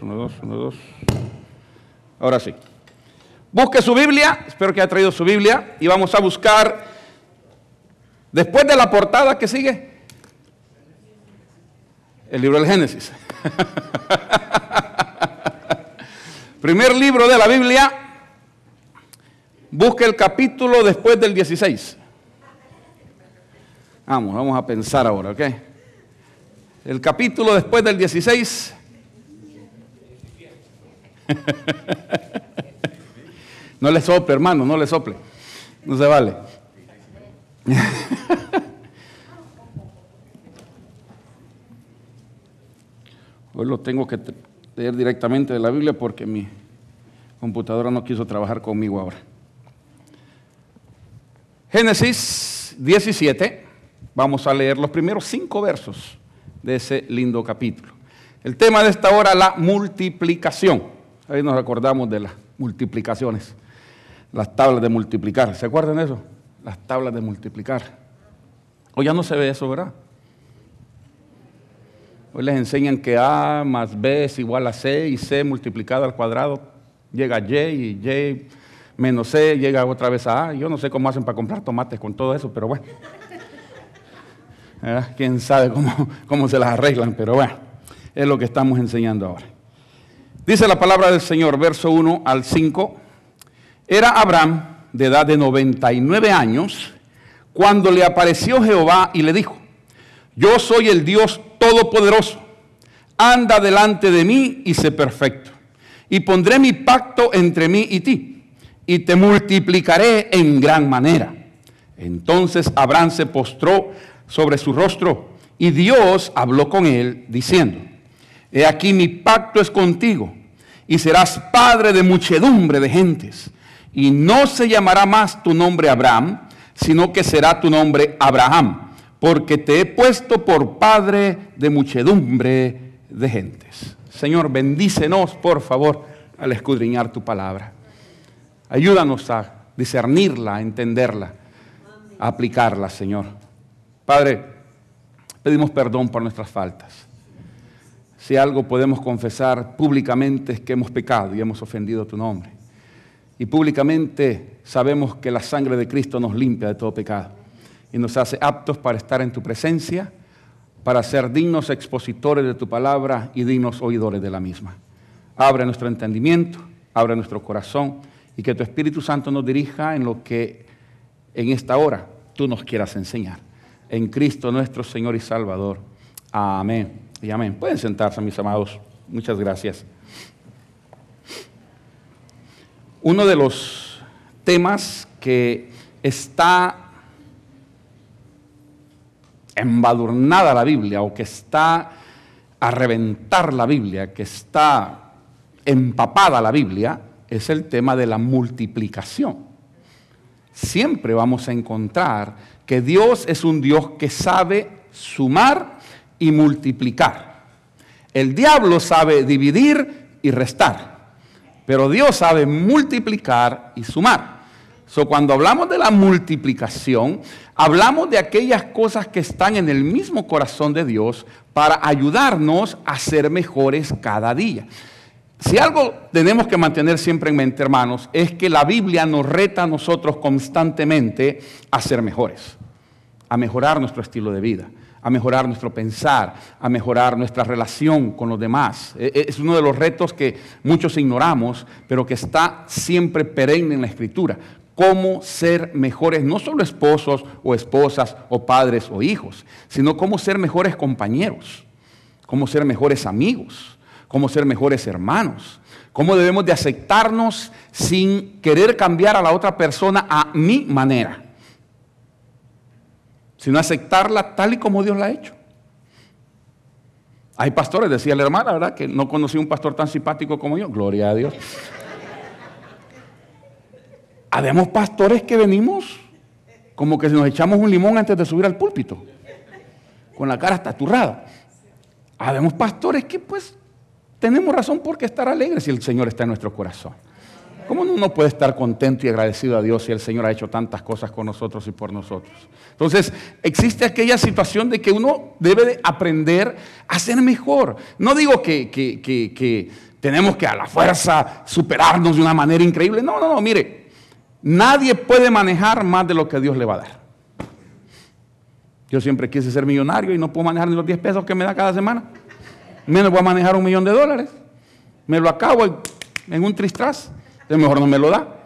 Uno, dos, uno, dos. Ahora sí. Busque su Biblia, espero que haya traído su Biblia, y vamos a buscar, después de la portada que sigue, el libro del Génesis. Primer libro de la Biblia, busque el capítulo después del 16. Vamos, vamos a pensar ahora, ¿ok? El capítulo después del 16 no le sople, hermano, no le sople. No se vale. Hoy lo tengo que leer directamente de la Biblia porque mi computadora no quiso trabajar conmigo ahora. Génesis 17, vamos a leer los primeros cinco versos de ese lindo capítulo. El tema de esta hora, la multiplicación. Ahí nos acordamos de las multiplicaciones, las tablas de multiplicar. ¿Se acuerdan de eso? Las tablas de multiplicar. Hoy ya no se ve eso, ¿verdad? Hoy les enseñan que A más B es igual a C y C multiplicado al cuadrado llega a Y y Y menos C llega otra vez a A. Yo no sé cómo hacen para comprar tomates con todo eso, pero bueno. Quién sabe cómo, cómo se las arreglan, pero bueno, es lo que estamos enseñando ahora. Dice la palabra del Señor, verso 1 al 5. Era Abraham de edad de 99 años cuando le apareció Jehová y le dijo, yo soy el Dios todopoderoso, anda delante de mí y sé perfecto, y pondré mi pacto entre mí y ti, y te multiplicaré en gran manera. Entonces Abraham se postró sobre su rostro, y Dios habló con él diciendo, He aquí mi pacto es contigo, y serás padre de muchedumbre de gentes. Y no se llamará más tu nombre Abraham, sino que será tu nombre Abraham, porque te he puesto por padre de muchedumbre de gentes. Señor, bendícenos, por favor, al escudriñar tu palabra. Ayúdanos a discernirla, a entenderla, a aplicarla, Señor. Padre, pedimos perdón por nuestras faltas. Si algo podemos confesar públicamente es que hemos pecado y hemos ofendido tu nombre. Y públicamente sabemos que la sangre de Cristo nos limpia de todo pecado y nos hace aptos para estar en tu presencia, para ser dignos expositores de tu palabra y dignos oidores de la misma. Abre nuestro entendimiento, abre nuestro corazón y que tu Espíritu Santo nos dirija en lo que en esta hora tú nos quieras enseñar. En Cristo nuestro Señor y Salvador. Amén amén. Pueden sentarse, mis amados. Muchas gracias. Uno de los temas que está embadurnada la Biblia o que está a reventar la Biblia, que está empapada la Biblia, es el tema de la multiplicación. Siempre vamos a encontrar que Dios es un Dios que sabe sumar y multiplicar. El diablo sabe dividir y restar, pero Dios sabe multiplicar y sumar. So, cuando hablamos de la multiplicación, hablamos de aquellas cosas que están en el mismo corazón de Dios para ayudarnos a ser mejores cada día. Si algo tenemos que mantener siempre en mente, hermanos, es que la Biblia nos reta a nosotros constantemente a ser mejores, a mejorar nuestro estilo de vida a mejorar nuestro pensar, a mejorar nuestra relación con los demás. E, e, es uno de los retos que muchos ignoramos, pero que está siempre perenne en la Escritura. Cómo ser mejores, no solo esposos o esposas o padres o hijos, sino cómo ser mejores compañeros, cómo ser mejores amigos, cómo ser mejores hermanos, cómo debemos de aceptarnos sin querer cambiar a la otra persona a mi manera sino aceptarla tal y como Dios la ha hecho. Hay pastores, decía la hermana, ¿verdad? Que no conocí un pastor tan simpático como yo. Gloria a Dios. Habemos pastores que venimos como que nos echamos un limón antes de subir al púlpito, con la cara estaturrada. Habemos pastores que pues tenemos razón por qué estar alegres si el Señor está en nuestro corazón. ¿Cómo uno puede estar contento y agradecido a Dios si el Señor ha hecho tantas cosas con nosotros y por nosotros? Entonces, existe aquella situación de que uno debe de aprender a ser mejor. No digo que, que tenemos que a la fuerza superarnos de una manera increíble. No, no, no, mire, nadie puede manejar más de lo que Dios le va a dar. Yo siempre quise ser millonario y no puedo manejar ni los 10 pesos que me da cada semana. Menos voy a manejar un millón de dólares. Me lo acabo en un tristras. Es mejor no me lo da.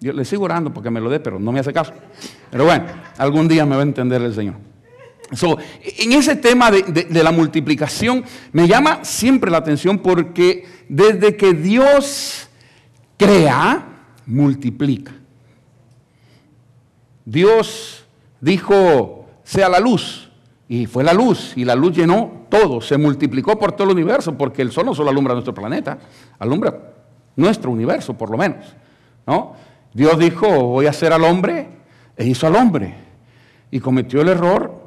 Yo le sigo orando porque me lo dé, pero no me hace caso. Pero bueno, algún día me va a entender el Señor. en ese tema de, de, la multiplicación me llama siempre la atención porque desde que Dios crea, multiplica. Dios dijo, sea la luz, y fue la luz, y la luz llenó todo, se multiplicó por todo el universo, porque el sol no solo alumbra nuestro planeta, alumbra nuestro universo por lo menos. ¿no? Dios dijo, voy a hacer al hombre, e hizo al hombre, y cometió el error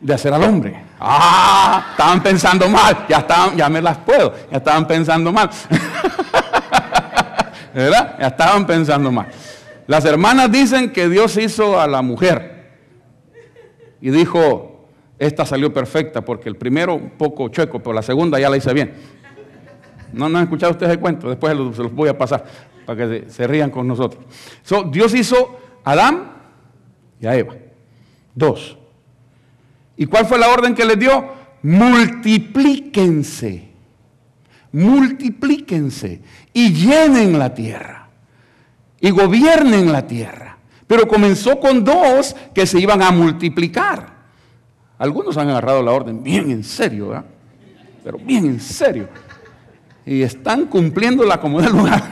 de hacer al hombre. Ah, estaban pensando mal, ya, estaban, ya me las puedo, ya estaban pensando mal. ¿Verdad? Ya estaban pensando mal. Las hermanas dicen que Dios hizo a la mujer y dijo, esta salió perfecta porque el primero un poco chueco, pero la segunda ya la hice bien. No, no han escuchado ustedes el cuento, después se los voy a pasar para que se, rían con nosotros. Dios hizo a Adán y a Eva. Dos. ¿Y cuál fue la orden que les dio? Multiplíquense. Multiplíquense y llenen la tierra. Y gobiernen la tierra. Pero comenzó con dos que se iban a multiplicar. Algunos han agarrado la orden bien en serio, ¿verdad? Pero bien en serio y están cumpliéndola como del lugar.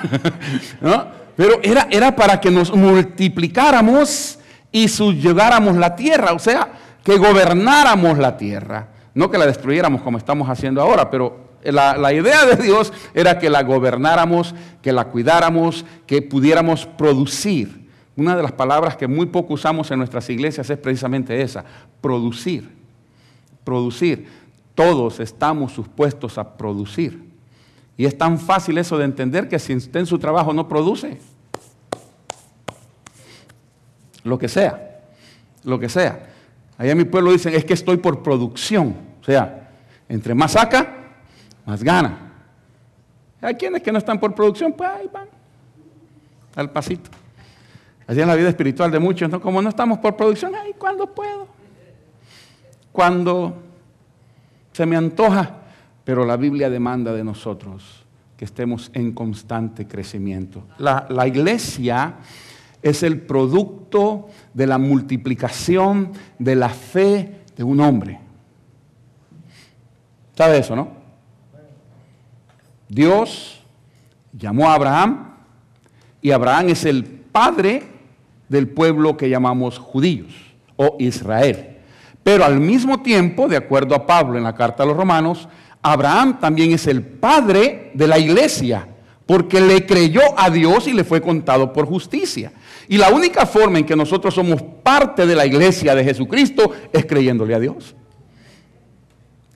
Pero era, era para que nos multiplicáramos y subyugáramos la tierra, o sea, que gobernáramos la tierra, no que la destruyéramos como estamos haciendo ahora, pero la, la, idea de Dios era que la gobernáramos, que la cuidáramos, que pudiéramos producir. Una de las palabras que muy poco usamos en nuestras iglesias es precisamente esa, producir. Producir. Todos estamos supuestos a producir. Y es tan fácil eso de entender que si usted en su trabajo no produce, lo que sea, lo que sea. Allá en mi pueblo dicen, es que estoy por producción. O sea, entre más saca, más gana. Hay quienes que no están por producción, pues ahí van, al pasito. Así es la vida espiritual de muchos, ¿no? Como no estamos por producción, ay, ¿cuándo puedo? Cuando se me antoja, pero la Biblia demanda de nosotros que estemos en constante crecimiento. La, iglesia es el producto de la multiplicación de la fe de un hombre. ¿Sabe eso, no? Dios llamó a Abraham y Abraham es el padre del pueblo que llamamos judíos o Israel. Pero al mismo tiempo, de acuerdo a Pablo en la carta a los romanos, Abraham también es el padre de la iglesia, porque le creyó a Dios y le fue contado por justicia. Y la única forma en que nosotros somos parte de la iglesia de Jesucristo es creyéndole a Dios.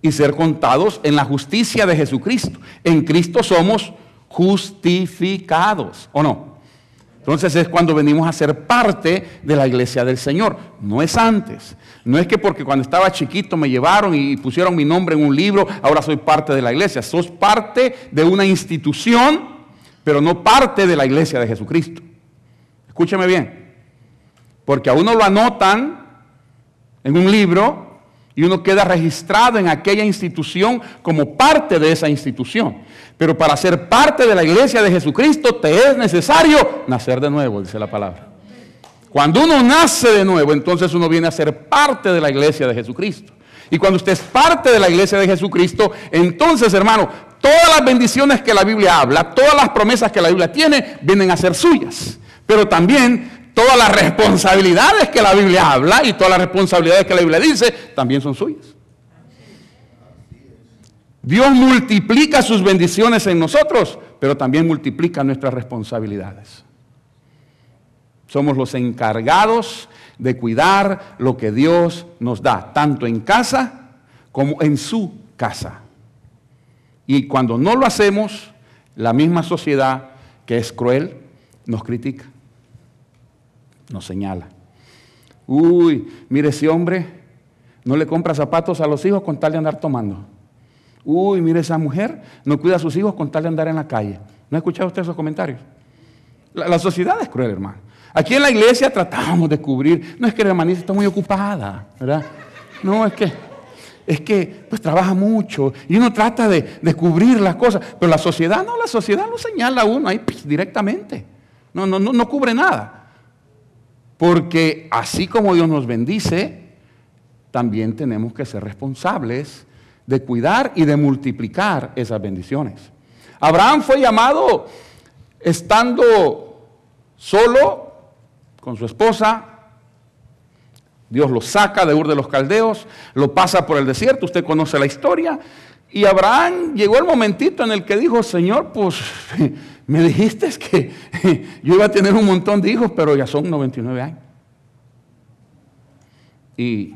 Y ser contados en la justicia de Jesucristo. En Cristo somos justificados, ¿o no? Entonces es cuando venimos a ser parte de la iglesia del Señor. No es antes. No es que porque cuando estaba chiquito me llevaron y pusieron mi nombre en un libro, ahora soy parte de la iglesia. Sos parte de una institución, pero no parte de la iglesia de Jesucristo. Escúcheme bien. Porque a uno lo anotan en un libro y uno queda registrado en aquella institución como parte de esa institución. Pero para ser parte de la iglesia de Jesucristo te es necesario nacer de nuevo, dice la palabra. Cuando uno nace de nuevo, entonces uno viene a ser parte de la iglesia de Jesucristo. Y cuando usted es parte de la iglesia de Jesucristo, entonces, hermano, todas las bendiciones que la Biblia habla, todas las promesas que la Biblia tiene, vienen a ser suyas. Pero también todas las responsabilidades que la Biblia habla y todas las responsabilidades que la Biblia dice, también son suyas. Dios multiplica sus bendiciones en nosotros, pero también multiplica nuestras responsabilidades. Somos los encargados de cuidar lo que Dios nos da, tanto en casa como en su casa. Y cuando no lo hacemos, la misma sociedad que es cruel nos critica, nos señala. Uy, mire ese hombre, no le compra zapatos a los hijos con tal de andar tomando. Uy, mire esa mujer, no cuida a sus hijos con tal de andar en la calle. ¿No ha escuchado usted esos comentarios? La, sociedad es cruel, hermano. Aquí en la iglesia tratamos de cubrir. No es que la hermanita está muy ocupada, ¿verdad? No, es que, es que pues trabaja mucho y uno trata de, de cubrir las cosas. Pero la sociedad no, la sociedad lo señala a uno ahí pues, directamente. No, no, no, no cubre nada. Porque así como Dios nos bendice, también tenemos que ser responsables de cuidar y de multiplicar esas bendiciones. Abraham fue llamado estando solo con su esposa. Dios lo saca de Ur de los Caldeos, lo pasa por el desierto, usted conoce la historia. Y Abraham llegó el momentito en el que dijo, Señor, pues me dijiste que yo iba a tener un montón de hijos, pero ya son 99 años. Y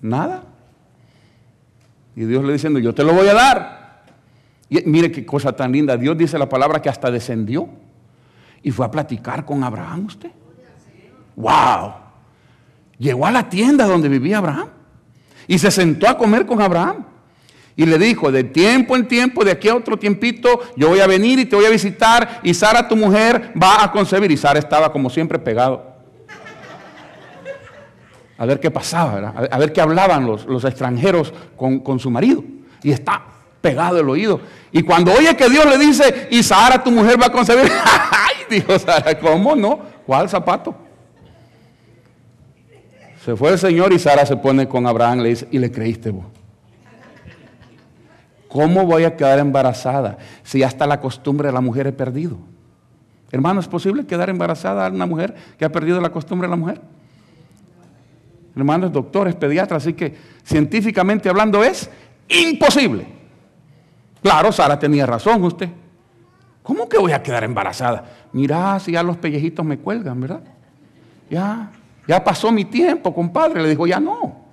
nada. Y Dios le diciendo, yo te lo voy a dar. Y mire qué cosa tan linda. Dios dice la palabra que hasta descendió y fue a platicar con Abraham usted. ¡Wow! Llegó a la tienda donde vivía Abraham y se sentó a comer con Abraham. Y le dijo, de tiempo en tiempo, de aquí a otro tiempito, yo voy a venir y te voy a visitar y Sara, tu mujer, va a concebir. Y Sara estaba como siempre pegado. A ver qué pasaba, a ver qué hablaban los, los extranjeros con, con su marido. Y está pegado el oído. Y cuando oye que Dios le dice, y Sara, tu mujer, va a concebir, ¡ay! Dijo Sara, ¿cómo no? ¿Cuál zapato? Se fue el Señor y Sara se pone con Abraham, le dice, y le creíste vos. ¿Cómo voy a quedar embarazada si hasta la costumbre de la mujer he perdido? Hermano, ¿es posible quedar embarazada a una mujer que ha perdido la costumbre de la mujer? Hermanos, doctores, pediatras, así que científicamente hablando es imposible. Claro, Sara tenía razón usted. ¿Cómo que voy a quedar embarazada? Mirá, si ya los pellejitos me cuelgan, ¿verdad? Ya, ya pasó mi tiempo, compadre. Le dijo, ya no.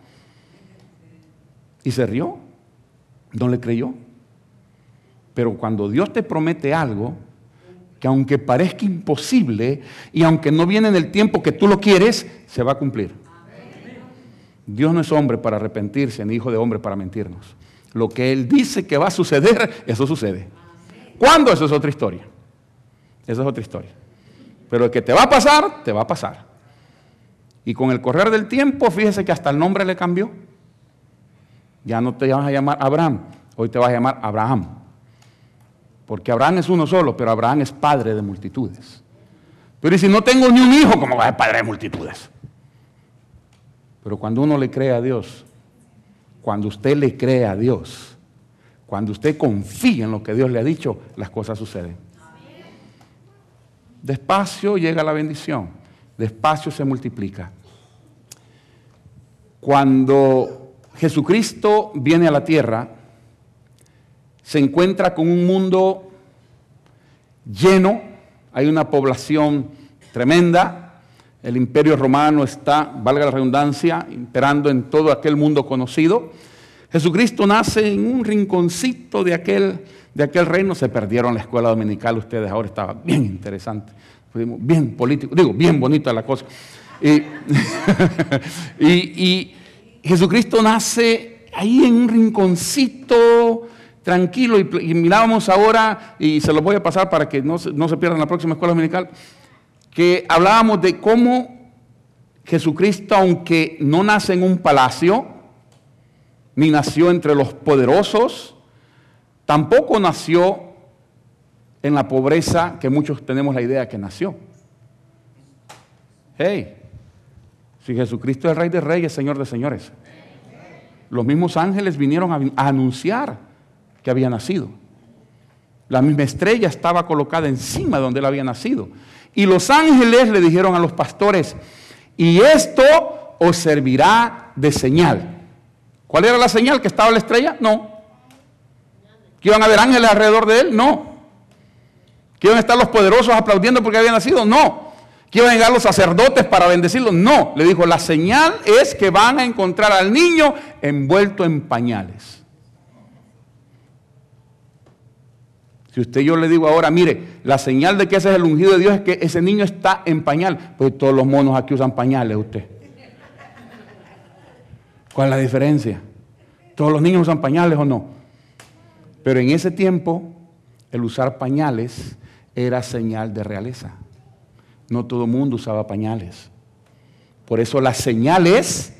Y se rió. No le creyó. Pero cuando Dios te promete algo, que aunque parezca imposible y aunque no viene en el tiempo que tú lo quieres, se va a cumplir. Dios no es hombre para arrepentirse, ni hijo de hombre para mentirnos. Lo que Él dice que va a suceder, eso sucede. ¿Cuándo? Eso es otra historia. Esa es otra historia. Pero el que te va a pasar, te va a pasar. Y con el correr del tiempo, fíjese que hasta el nombre le cambió. Ya no te vas a llamar Abraham, hoy te vas a llamar Abraham. Porque Abraham es uno solo, pero Abraham es padre de multitudes. Pero si no tengo ni un hijo, ¿cómo va a ser padre de multitudes? Pero cuando uno le cree a Dios, cuando usted le cree a Dios, cuando usted confía en lo que Dios le ha dicho, las cosas suceden. Despacio llega la bendición, despacio se multiplica. Cuando Jesucristo viene a la tierra, se encuentra con un mundo lleno, hay una población tremenda, el imperio romano está, valga la redundancia, imperando en todo aquel mundo conocido. Jesucristo nace en un rinconcito de aquel, de aquel reino, se perdieron la escuela dominical, ustedes ahora estaba bien interesante, bien político, digo, bien bonita la cosa. y, y Jesucristo nace ahí en un rinconcito tranquilo y, mirábamos ahora, y se lo voy a pasar para que no, no se pierdan la próxima escuela dominical, que hablábamos de cómo Jesucristo, aunque no nace en un palacio, ni nació entre los poderosos, tampoco nació en la pobreza que muchos tenemos la idea que nació. Hey, si Jesucristo es Rey de Reyes, Señor de Señores. Los mismos ángeles vinieron a, anunciar que había nacido. La misma estrella estaba colocada encima de donde él había nacido. Y los ángeles le dijeron a los pastores, y esto os servirá de señal. ¿Cuál era la señal? ¿Que estaba la estrella? No. ¿Que iban a haber ángeles alrededor de él? No. ¿Que iban estar los poderosos aplaudiendo porque había nacido? No. ¿Que iban a llegar los sacerdotes para bendecirlo? No, le dijo, la señal es que van a encontrar al niño envuelto en pañales. Si usted yo le digo ahora, mire, la señal de que ese es el ungido de Dios es que ese niño está en pañal. Pues todos los monos aquí usan pañales usted. ¿Cuál es la diferencia? ¿Todos los niños usan pañales o no? Pero en ese tiempo, el usar pañales era señal de realeza. No todo el mundo usaba pañales. Por eso las señales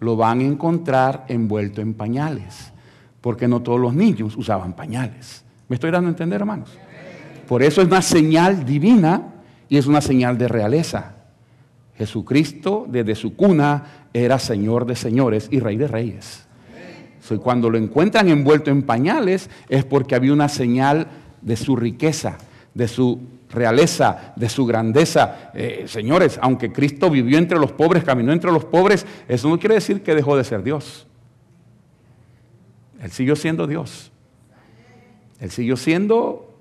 lo van a encontrar envuelto en pañales. Porque no todos los niños usaban pañales. ¿Me estoy dando a entender, hermanos? Por eso es una señal divina y es una señal de realeza. Jesucristo desde su cuna era Señor de señores y Rey de reyes. Y cuando lo encuentran envuelto en pañales es porque había una señal de su riqueza, de su realeza, de su grandeza. Eh, señores, aunque Cristo vivió entre los pobres, caminó entre los pobres, eso no quiere decir que dejó de ser Dios. Él siguió siendo Dios. Él siguió siendo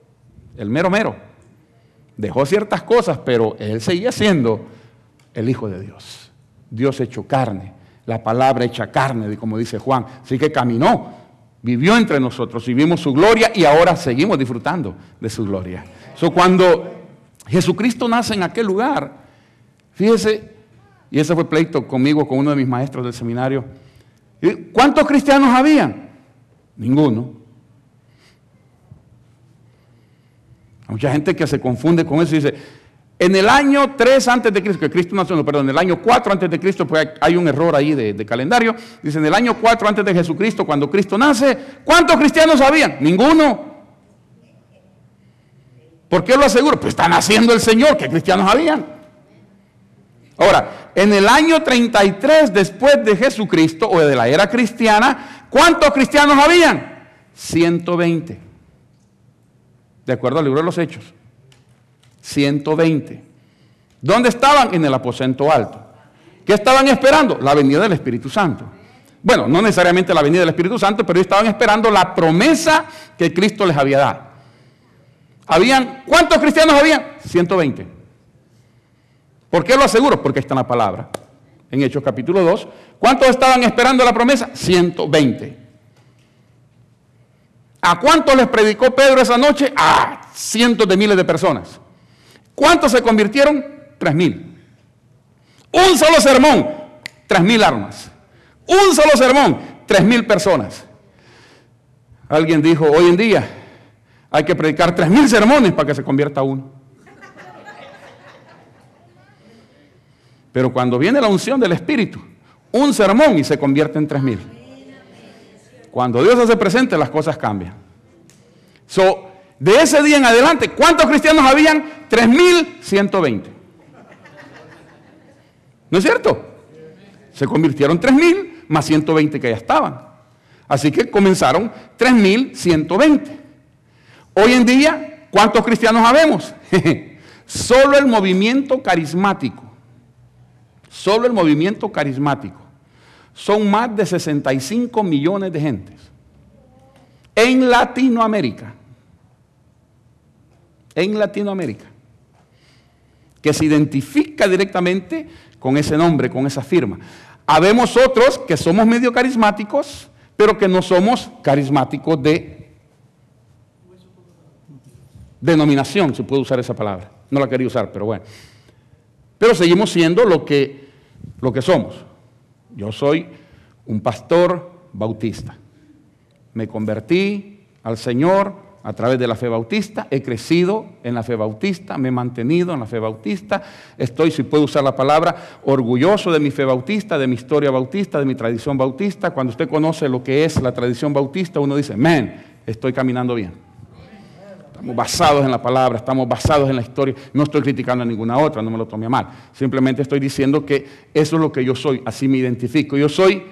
el mero mero. Dejó ciertas cosas, pero él seguía siendo el Hijo de Dios. Dios hecho carne, la palabra hecha carne, como dice Juan. Así que caminó, vivió entre nosotros y vimos su gloria y ahora seguimos disfrutando de su gloria. So, cuando Jesucristo nace en aquel lugar, fíjese, y ese fue pleito conmigo, con uno de mis maestros del seminario. ¿Cuántos cristianos habían? Ninguno. mucha gente que se confunde con eso y dice, en el año 3 antes de Cristo, que Cristo nació, no, perdón, en el año 4 antes de Cristo, pues hay un error ahí de, calendario. Dice, en el año 4 antes de Jesucristo, cuando Cristo nace, ¿cuántos cristianos habían? Ninguno. ¿Por qué lo aseguro? Pues está naciendo el Señor, ¿qué cristianos habían? Ahora, en el año 33 después de Jesucristo o de la era cristiana, ¿cuántos cristianos habían? 120 de acuerdo al libro de los Hechos. 120. ¿Dónde estaban? En el aposento alto. ¿Qué estaban esperando? La venida del Espíritu Santo. Bueno, no necesariamente la venida del Espíritu Santo, pero estaban esperando la promesa que Cristo les había dado. Habían, ¿cuántos cristianos habían? 120. ¿Por qué lo aseguro? Porque está en la palabra. En Hechos capítulo 2. ¿Cuántos estaban esperando la promesa? 120. ¿A cuántos les predicó Pedro esa noche? A cientos de miles de personas. ¿Cuántos se convirtieron? Tres mil. Un solo sermón, tres mil armas. Un solo sermón, tres mil personas. Alguien dijo, hoy en día hay que predicar tres mil sermones para que se convierta uno. Pero cuando viene la unción del Espíritu, un sermón y se convierte en tres mil. Cuando Dios hace presente, las cosas cambian. So, de ese día en adelante, ¿cuántos cristianos habían? 3.120. ¿No es cierto? Se convirtieron 3.000 más 120 que ya estaban. Así que comenzaron 3.120. Hoy en día, ¿cuántos cristianos habemos? Solo el movimiento carismático. Solo el movimiento carismático son más de 65 millones de gentes en Latinoamérica. En Latinoamérica. Que se identifica directamente con ese nombre, con esa firma. Habemos otros que somos medio carismáticos, pero que no somos carismáticos de denominación, si puedo usar esa palabra. No la quería usar, pero bueno. Pero seguimos siendo lo que, lo que somos. Yo soy un pastor bautista. Me convertí al Señor a través de la fe bautista, he crecido en la fe bautista, me he mantenido en la fe bautista, estoy, si puedo usar la palabra, orgulloso de mi fe bautista, de mi historia bautista, de mi tradición bautista. Cuando usted conoce lo que es la tradición bautista, uno dice, man, estoy caminando bien. Basados en la palabra, estamos basados en la historia. No estoy criticando a ninguna otra, no me lo tome mal. Simplemente estoy diciendo que eso es lo que yo soy, así me identifico. Yo soy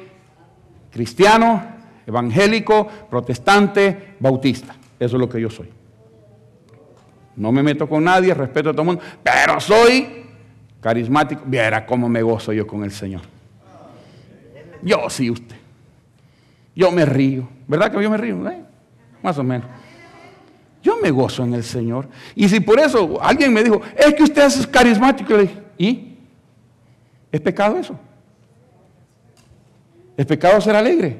cristiano, evangélico, protestante, bautista. Eso es lo que yo soy. No me meto con nadie, respeto a todo el mundo, pero soy carismático. Viera cómo me gozo yo con el Señor. Yo sí, usted. Yo me río. ¿Verdad que yo me río? ¿Eh? Más o menos. Yo me gozo en el Señor. Y si por eso alguien me dijo, es que usted es carismático, ¿y? ¿Es pecado eso? ¿Es pecado ser alegre?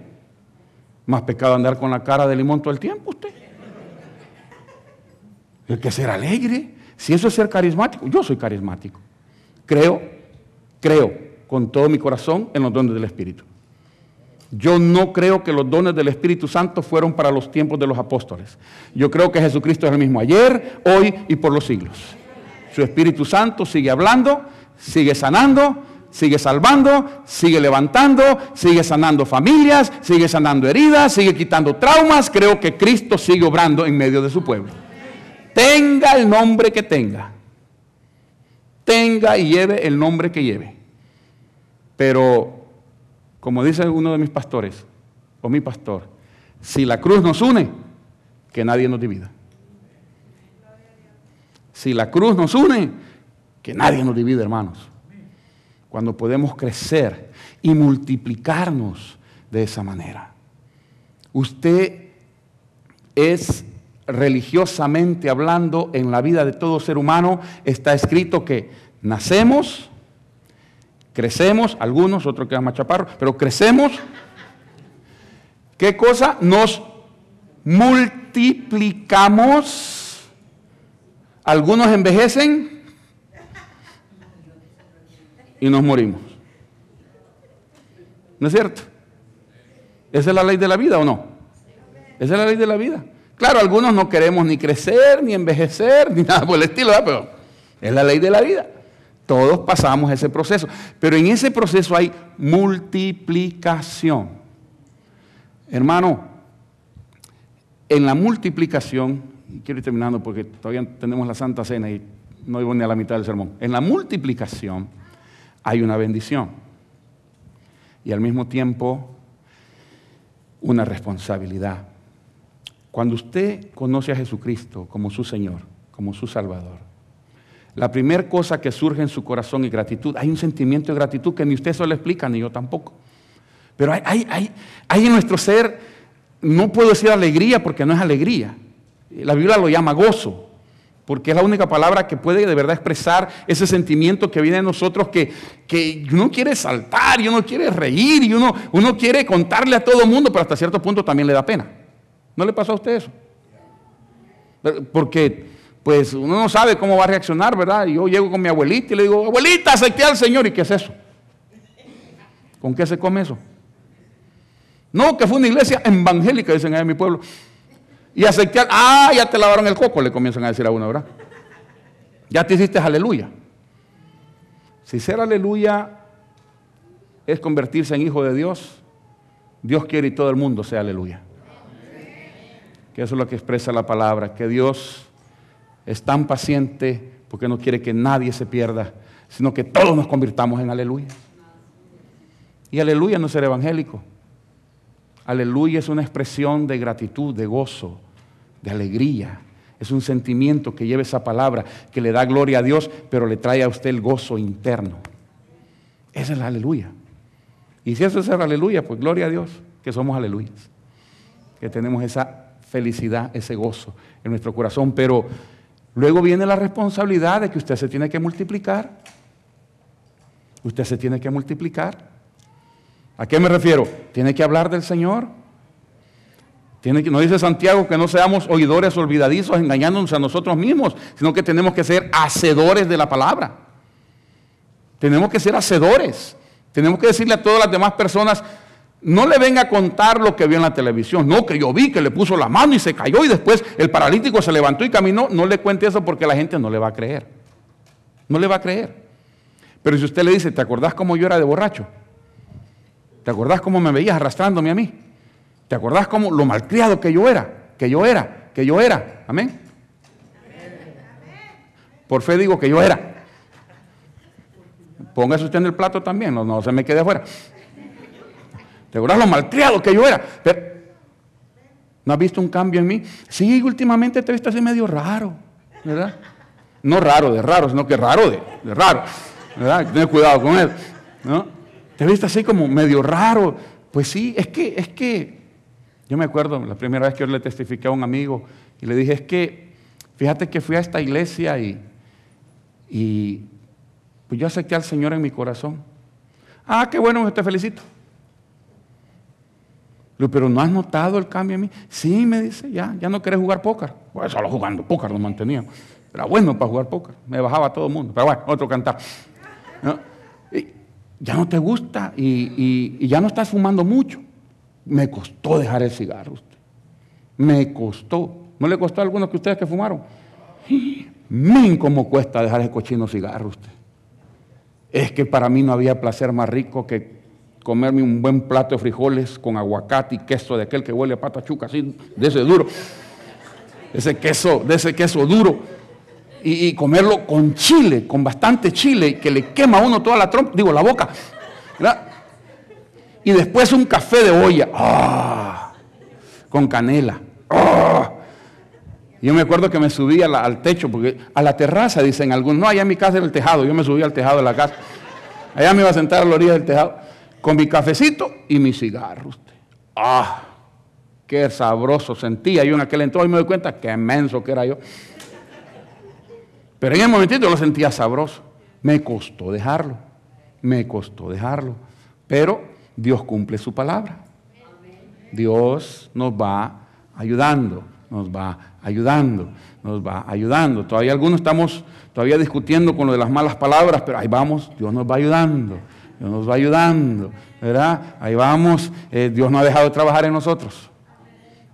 Más pecado andar con la cara de limón todo el tiempo usted. El que ser alegre. Si eso es ser carismático, yo soy carismático. Creo, creo con todo mi corazón en los dones del Espíritu. Yo no creo que los dones del Espíritu Santo fueron para los tiempos de los apóstoles. Yo creo que Jesucristo es el mismo ayer, hoy y por los siglos. Su Espíritu Santo sigue hablando, sigue sanando, sigue salvando, sigue levantando, sigue sanando familias, sigue sanando heridas, sigue quitando traumas. Creo que Cristo sigue obrando en medio de su pueblo. Tenga el nombre que tenga. Tenga y lleve el nombre que lleve. Pero como dice uno de mis pastores, o mi pastor, si la cruz nos une, que nadie nos divida. Si la cruz nos une, que nadie nos divida, hermanos. Cuando podemos crecer y multiplicarnos de esa manera. Usted es religiosamente hablando en la vida de todo ser humano, está escrito que nacemos, Crecemos, algunos, otros quedan más chaparros, pero crecemos. ¿Qué cosa? Nos multiplicamos. Algunos envejecen y nos morimos. ¿No es cierto? ¿Esa es la ley de la vida o no? Esa es la ley de la vida. Claro, algunos no queremos ni crecer, ni envejecer, ni nada por el estilo, pero es la ley de la vida. Todos pasamos ese proceso. Pero en ese proceso hay multiplicación. Hermano, en la multiplicación, quiero ir terminando porque todavía tenemos la Santa Cena y no iba ni a la mitad del sermón. En la multiplicación hay una bendición y al mismo tiempo una responsabilidad. Cuando usted conoce a Jesucristo como su Señor, como su Salvador, la primera cosa que surge en su corazón es gratitud. Hay un sentimiento de gratitud que ni usted se lo explica, ni yo tampoco. Pero hay, hay, en nuestro ser, no puedo decir alegría porque no es alegría. La Biblia lo llama gozo, porque es la única palabra que puede de verdad expresar ese sentimiento que viene de nosotros, que, que uno quiere saltar y uno quiere reír y uno, uno quiere contarle a todo el mundo, pero hasta cierto punto también le da pena. ¿No le pasó a usted eso? Porque pues uno no sabe cómo va a reaccionar, ¿verdad? Yo llego con mi abuelita y le digo, abuelita, acepté al Señor. ¿Y qué es eso? ¿Con qué se come eso? No, que fue una iglesia evangélica, dicen ahí en mi pueblo. Y acepté al, ah, ya te lavaron el coco, le comienzan a decir a uno, ¿verdad? Ya te hiciste aleluya. Si ser aleluya es convertirse en hijo de Dios, Dios quiere y todo el mundo sea aleluya. Que eso es lo que expresa la palabra, que Dios es tan paciente porque no quiere que nadie se pierda, sino que todos nos convirtamos en aleluya. Y aleluya no es ser evangélico. Aleluya es una expresión de gratitud, de gozo, de alegría. Es un sentimiento que lleva esa palabra, que le da gloria a Dios, pero le trae a usted el gozo interno. Esa es la aleluya. Y si eso es el aleluya, pues gloria a Dios, que somos aleluyas. Que tenemos esa felicidad, ese gozo en nuestro corazón. Pero Luego viene la responsabilidad de que usted se tiene que multiplicar. Usted se tiene que multiplicar. ¿A qué me refiero? Tiene que hablar del Señor. Tiene que, no dice Santiago que no seamos oidores olvidadizos engañándonos a nosotros mismos, sino que tenemos que ser hacedores de la palabra. Tenemos que ser hacedores. Tenemos que decirle a todas las demás personas, no le venga a contar lo que vio en la televisión. No, que yo vi que le puso la mano y se cayó y después el paralítico se levantó y caminó. No le cuente eso porque la gente no le va a creer. No le va a creer. Pero si usted le dice, ¿te acordás cómo yo era de borracho? ¿Te acordás cómo me veías arrastrándome a mí? ¿Te acordás cómo lo malcriado que yo era? Que yo era, que yo era. Amén. Por fe digo que yo era. Póngase usted en el plato también, no, no se me quede afuera. ¿Te acuerdas lo malcriado que yo era? ¿No has visto un cambio en mí? Sí, últimamente te he visto así medio raro, ¿verdad? No raro de raro, sino que raro de, raro, ¿verdad? Ten cuidado con él, ¿no? Te he visto así como medio raro. Pues sí, es que, es que, yo me acuerdo la primera vez que yo le testifiqué a un amigo y le dije, es que, fíjate que fui a esta iglesia y, y pues yo acepté al Señor en mi corazón. Ah, qué bueno, te felicito. Pero ¿no has notado el cambio en mí? Sí, me dice, ya, ya no querés jugar póker. Pues solo jugando póker nos manteníamos. Era bueno para jugar póker. Me bajaba todo el mundo. Pero bueno, otro cantar. ya no te gusta y, ya no estás fumando mucho. Me costó dejar el cigarro usted. Me costó. ¿No le costó a algunos que ustedes que fumaron? Min, cómo cuesta dejar ese cochino cigarro usted. Es que para mí no había placer más rico que comerme un buen plato de frijoles con aguacate y queso de aquel que huele a pata chuca, así, de ese duro. Ese queso, de ese queso duro. Y, comerlo con chile, con bastante chile, que le quema a uno toda la trompa, digo, la boca. Y después un café de olla, ¡ah! con canela. ¡ah! Yo me acuerdo que me subí al techo, porque a la terraza, dicen algunos, no, allá en mi casa era el tejado, yo me subí al tejado de la casa. Allá me iba a sentar a la orilla del tejado con mi cafecito y mi cigarro. ¡Ah! Qué sabroso sentía yo en aquel entonces me doy cuenta qué inmenso que era yo. Pero en el momentito lo sentía sabroso. Me costó dejarlo. Me costó dejarlo. Pero Dios cumple su palabra. Dios nos va ayudando, nos va ayudando, nos va ayudando. Todavía algunos estamos todavía discutiendo con lo de las malas palabras, pero ahí vamos, Dios nos va ayudando. Dios nos va ayudando, ¿verdad? Ahí vamos, eh, Dios no ha dejado de trabajar en nosotros.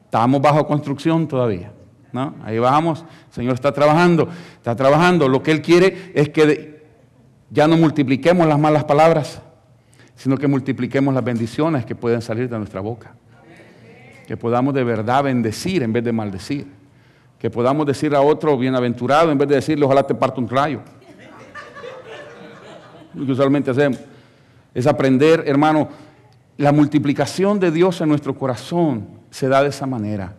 Estamos bajo construcción todavía, ¿no? Ahí vamos, el Señor está trabajando, está trabajando. Lo que Él quiere es que ya no multipliquemos las malas palabras, sino que multipliquemos las bendiciones que pueden salir de nuestra boca. Que podamos de verdad bendecir en vez de maldecir. Que podamos decir a otro bienaventurado en vez de decirle ojalá te parto un rayo. Lo que usualmente hacemos. Es aprender, hermano, la multiplicación de Dios en nuestro corazón se da de esa manera,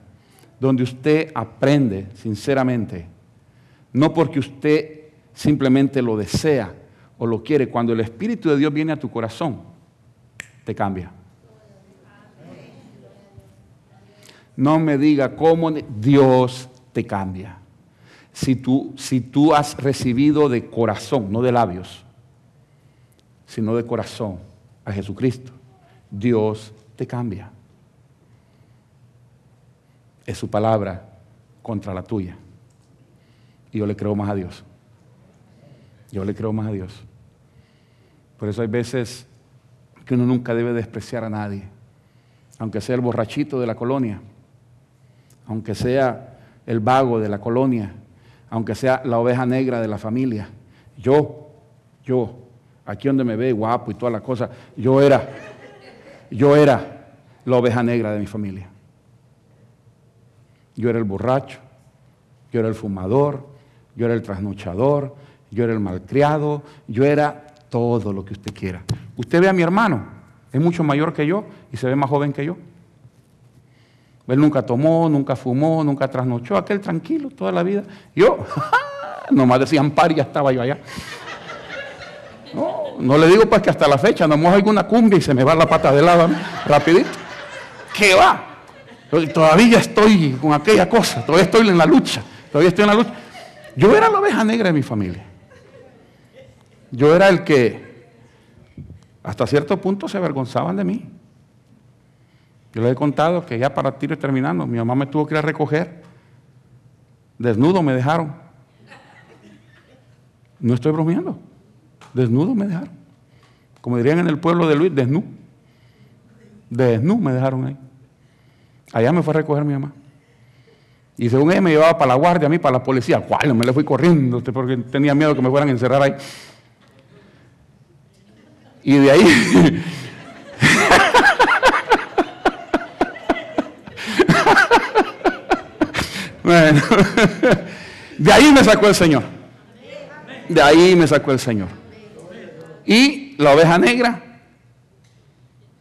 donde usted aprende sinceramente, no porque usted simplemente lo desea o lo quiere, cuando el Espíritu de Dios viene a tu corazón, te cambia. No me diga cómo Dios te cambia. Si tú, si tú has recibido de corazón, no de labios, sino de corazón a Jesucristo, Dios te cambia. Es su palabra contra la tuya. Y yo le creo más a Dios. Yo le creo más a Dios. Por eso hay veces que uno nunca debe despreciar a nadie, aunque sea el borrachito de la colonia, aunque sea el vago de la colonia, aunque sea la oveja negra de la familia. Yo, yo aquí donde me ve guapo y toda la cosa, yo era, yo era la oveja negra de mi familia. Yo era el borracho, yo era el fumador, yo era el trasnochador, yo era el malcriado, yo era todo lo que usted quiera. Usted ve a mi hermano, es mucho mayor que yo y se ve más joven que yo. Él nunca tomó, nunca fumó, nunca trasnochó, aquel tranquilo toda la vida. Yo, nomás decían par y ya estaba yo allá. No, no le digo pues que hasta la fecha no mojo alguna cumbia y se me va la pata de lado, rapidito. ¿Qué va? Todavía estoy con aquella cosa, todavía estoy en la lucha, todavía estoy en la lucha. Yo era la oveja negra de mi familia. Yo era el que hasta cierto punto se avergonzaban de mí. Yo les he contado que ya para tiro terminando, mi mamá me tuvo que ir a recoger. Desnudo me dejaron. No estoy bromeando. Desnudo me dejaron. Como dirían en el pueblo de Luis, desnudo. Desnudo me dejaron ahí. Allá me fue a recoger mi mamá. Y según ella me llevaba para la guardia, a mí para la policía. ¿Cuál? Me le fui corriendo porque tenía miedo que me fueran a encerrar ahí. Y de ahí. bueno, de ahí me sacó el Señor. De ahí me sacó el Señor. Y la oveja negra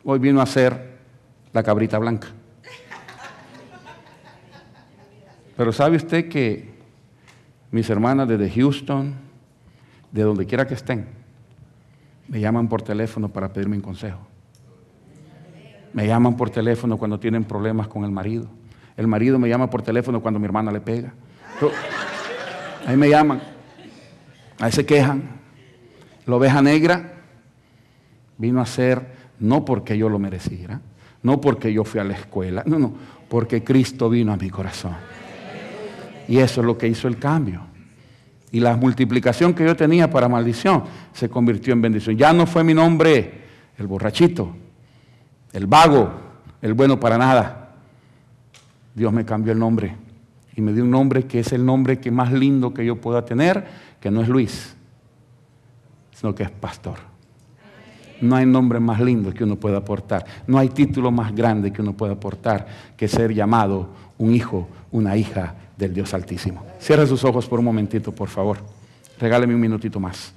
hoy vino a ser la cabrita blanca. Pero sabe usted que mis hermanas desde Houston, de donde quiera que estén, me llaman por teléfono para pedirme un consejo. Me llaman por teléfono cuando tienen problemas con el marido. El marido me llama por teléfono cuando mi hermana le pega. ahí me llaman. Ahí se quejan. La oveja negra vino a ser no porque yo lo mereciera, No porque yo fui a la escuela, no, no, porque Cristo vino a mi corazón. Y eso es lo que hizo el cambio. Y la multiplicación que yo tenía para maldición se convirtió en bendición. Ya no fue mi nombre el borrachito, el vago, el bueno para nada. Dios me cambió el nombre y me dio un nombre que es el nombre que más lindo que yo pueda tener, que no es Luis, sino que es pastor. No hay nombre más lindo que uno pueda aportar. No hay título más grande que uno pueda aportar que ser llamado un hijo, una hija del Dios Altísimo. Cierre sus ojos por un momentito, por favor. Regáleme un minutito más.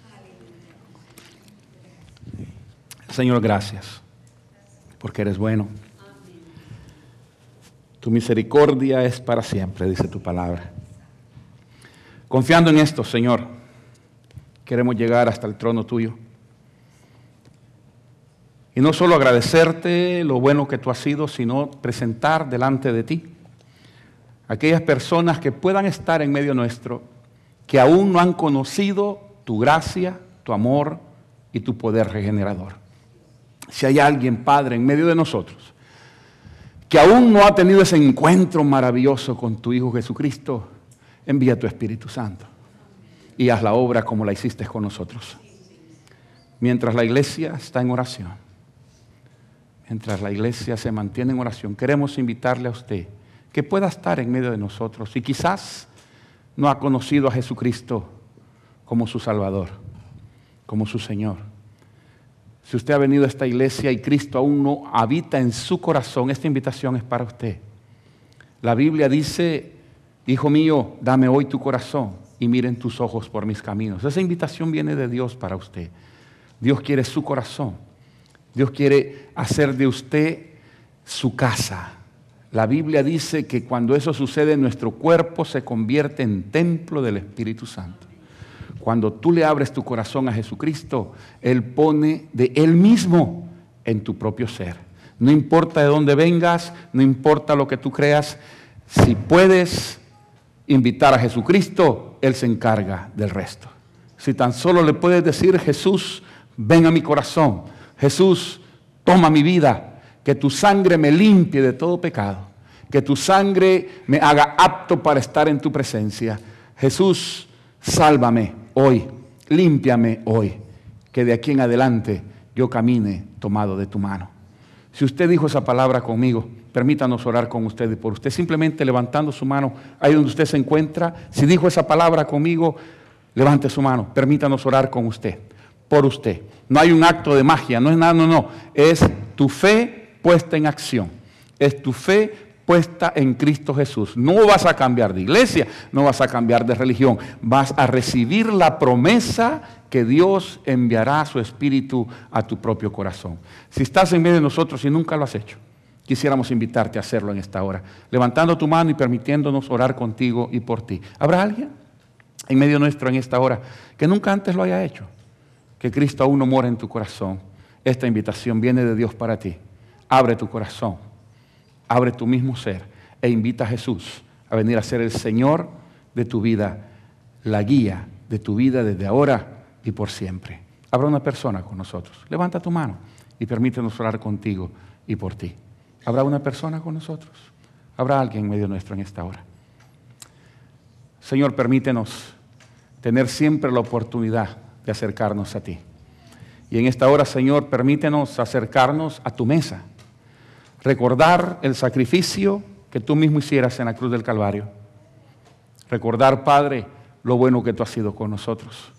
Señor, gracias, porque eres bueno. Tu misericordia es para siempre, dice tu palabra. Confiando en esto, Señor, queremos llegar hasta el trono tuyo. Y no solo agradecerte lo bueno que tú has sido, sino presentar delante de ti aquellas personas que puedan estar en medio nuestro, que aún no han conocido tu gracia, tu amor y tu poder regenerador. Si hay alguien, Padre, en medio de nosotros, que aún no ha tenido ese encuentro maravilloso con tu Hijo Jesucristo, envía tu Espíritu Santo y haz la obra como la hiciste con nosotros. Mientras la iglesia está en oración, mientras la iglesia se mantiene en oración, queremos invitarle a usted que pueda estar en medio de nosotros y quizás no ha conocido a Jesucristo como su Salvador, como su Señor. Si usted ha venido a esta iglesia y Cristo aún no habita en su corazón, esta invitación es para usted. La Biblia dice, Hijo mío, dame hoy tu corazón y miren tus ojos por mis caminos. Esa invitación viene de Dios para usted. Dios quiere su corazón. Dios quiere hacer de usted su casa. La Biblia dice que cuando eso sucede, nuestro cuerpo se convierte en templo del Espíritu Santo. Cuando tú le abres tu corazón a Jesucristo, Él pone de Él mismo en tu propio ser. No importa de dónde vengas, no importa lo que tú creas, si puedes invitar a Jesucristo, Él se encarga del resto. Si tan solo le puedes decir, Jesús, ven a mi corazón, Jesús, toma mi vida, que tu sangre me limpie de todo pecado, que tu sangre me haga apto para estar en tu presencia. Jesús, sálvame hoy, límpiame hoy, que de aquí en adelante yo camine tomado de tu mano. Si usted dijo esa palabra conmigo, permítanos orar con usted y por usted, simplemente levantando su mano ahí donde usted se encuentra. Si dijo esa palabra conmigo, levante su mano, permítanos orar con usted, por usted. No hay un acto de magia, no es nada, no, no, es tu fe puesta en acción. Es tu fe puesta en Cristo Jesús. No vas a cambiar de iglesia, no vas a cambiar de religión. Vas a recibir la promesa que Dios enviará su Espíritu a tu propio corazón. Si estás en medio de nosotros y nunca lo has hecho, quisiéramos invitarte a hacerlo en esta hora, levantando tu mano y permitiéndonos orar contigo y por ti. ¿Habrá alguien en medio nuestro en esta hora que nunca antes lo haya hecho? Que Cristo aún no mora en tu corazón. Esta invitación viene de Dios para ti. Abre tu corazón, abre tu mismo ser e invita a Jesús a venir a ser el Señor de tu vida, la guía de tu vida desde ahora y por siempre. Habrá una persona con nosotros. Levanta tu mano y permítenos orar contigo y por ti. Habrá una persona con nosotros. Habrá alguien en medio nuestro en esta hora. Señor, permítenos tener siempre la oportunidad de acercarnos a ti. Y en esta hora, Señor, permítenos acercarnos a tu mesa recordar el sacrificio que tú mismo hicieras en la cruz del Calvario. Recordar, Padre, lo bueno que tú has sido con nosotros,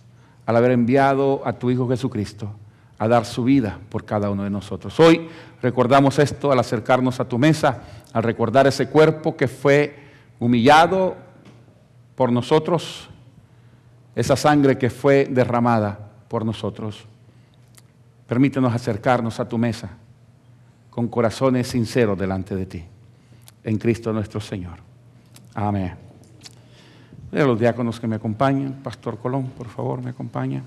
al haber enviado a tu Hijo Jesucristo a dar su vida por cada uno de nosotros. Hoy recordamos esto al acercarnos a tu mesa, al recordar ese cuerpo que fue humillado por nosotros, esa sangre que fue derramada por nosotros. Permítenos acercarnos a tu mesa con corazones sinceros delante de ti. En Cristo nuestro Señor. Amén. De los diáconos que me acompañan, Pastor Colón, por favor, me acompaña.